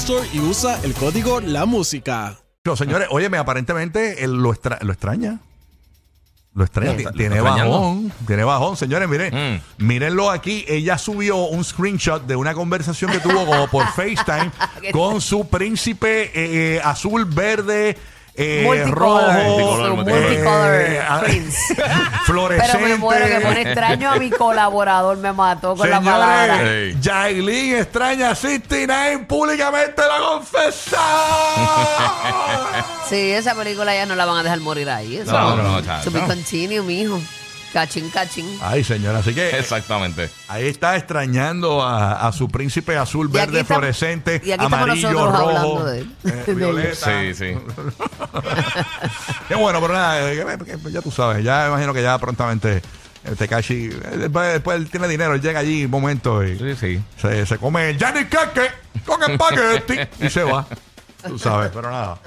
Store y usa el código La Música. Pero, señores, óyeme, aparentemente él lo, extra- lo extraña. Lo extraña. ¿Lo Ti- está- tiene bajón. Tiene bajón. Señores, miren. Mm. Mírenlo aquí. Ella subió un screenshot de una conversación que tuvo como por FaceTime con su príncipe eh, eh, azul, verde, eh, Multicolor. rojo, Multicolor, multicolor eh, ah, fluorescente. Pero me muero que pone extraño a mi colaborador, me mató con la palabra. Señores. Yailin extraña a 69 públicamente lo confesó. Sí, esa película ya no la van a dejar morir ahí. Eso No, no, chacho. To be continue, mijo. Cachín, cachín. Ay, señora, así que Exactamente. ahí está extrañando a, a su príncipe azul, Y aquí verde, estamos- fluorescente, y aquí estamos amarillo, nosotros rojo, hablando de él. eh, De él. violeta. Sí, sí. Qué bueno, pero nada, eh, que- que ya tú sabes, ya me imagino que ya prontamente el Tekashi, eh, después, después él tiene dinero, él llega allí un momento y Sí, sí. se, se come el Johnny Cake con espagueti y se va. Tú sabes, pero nada.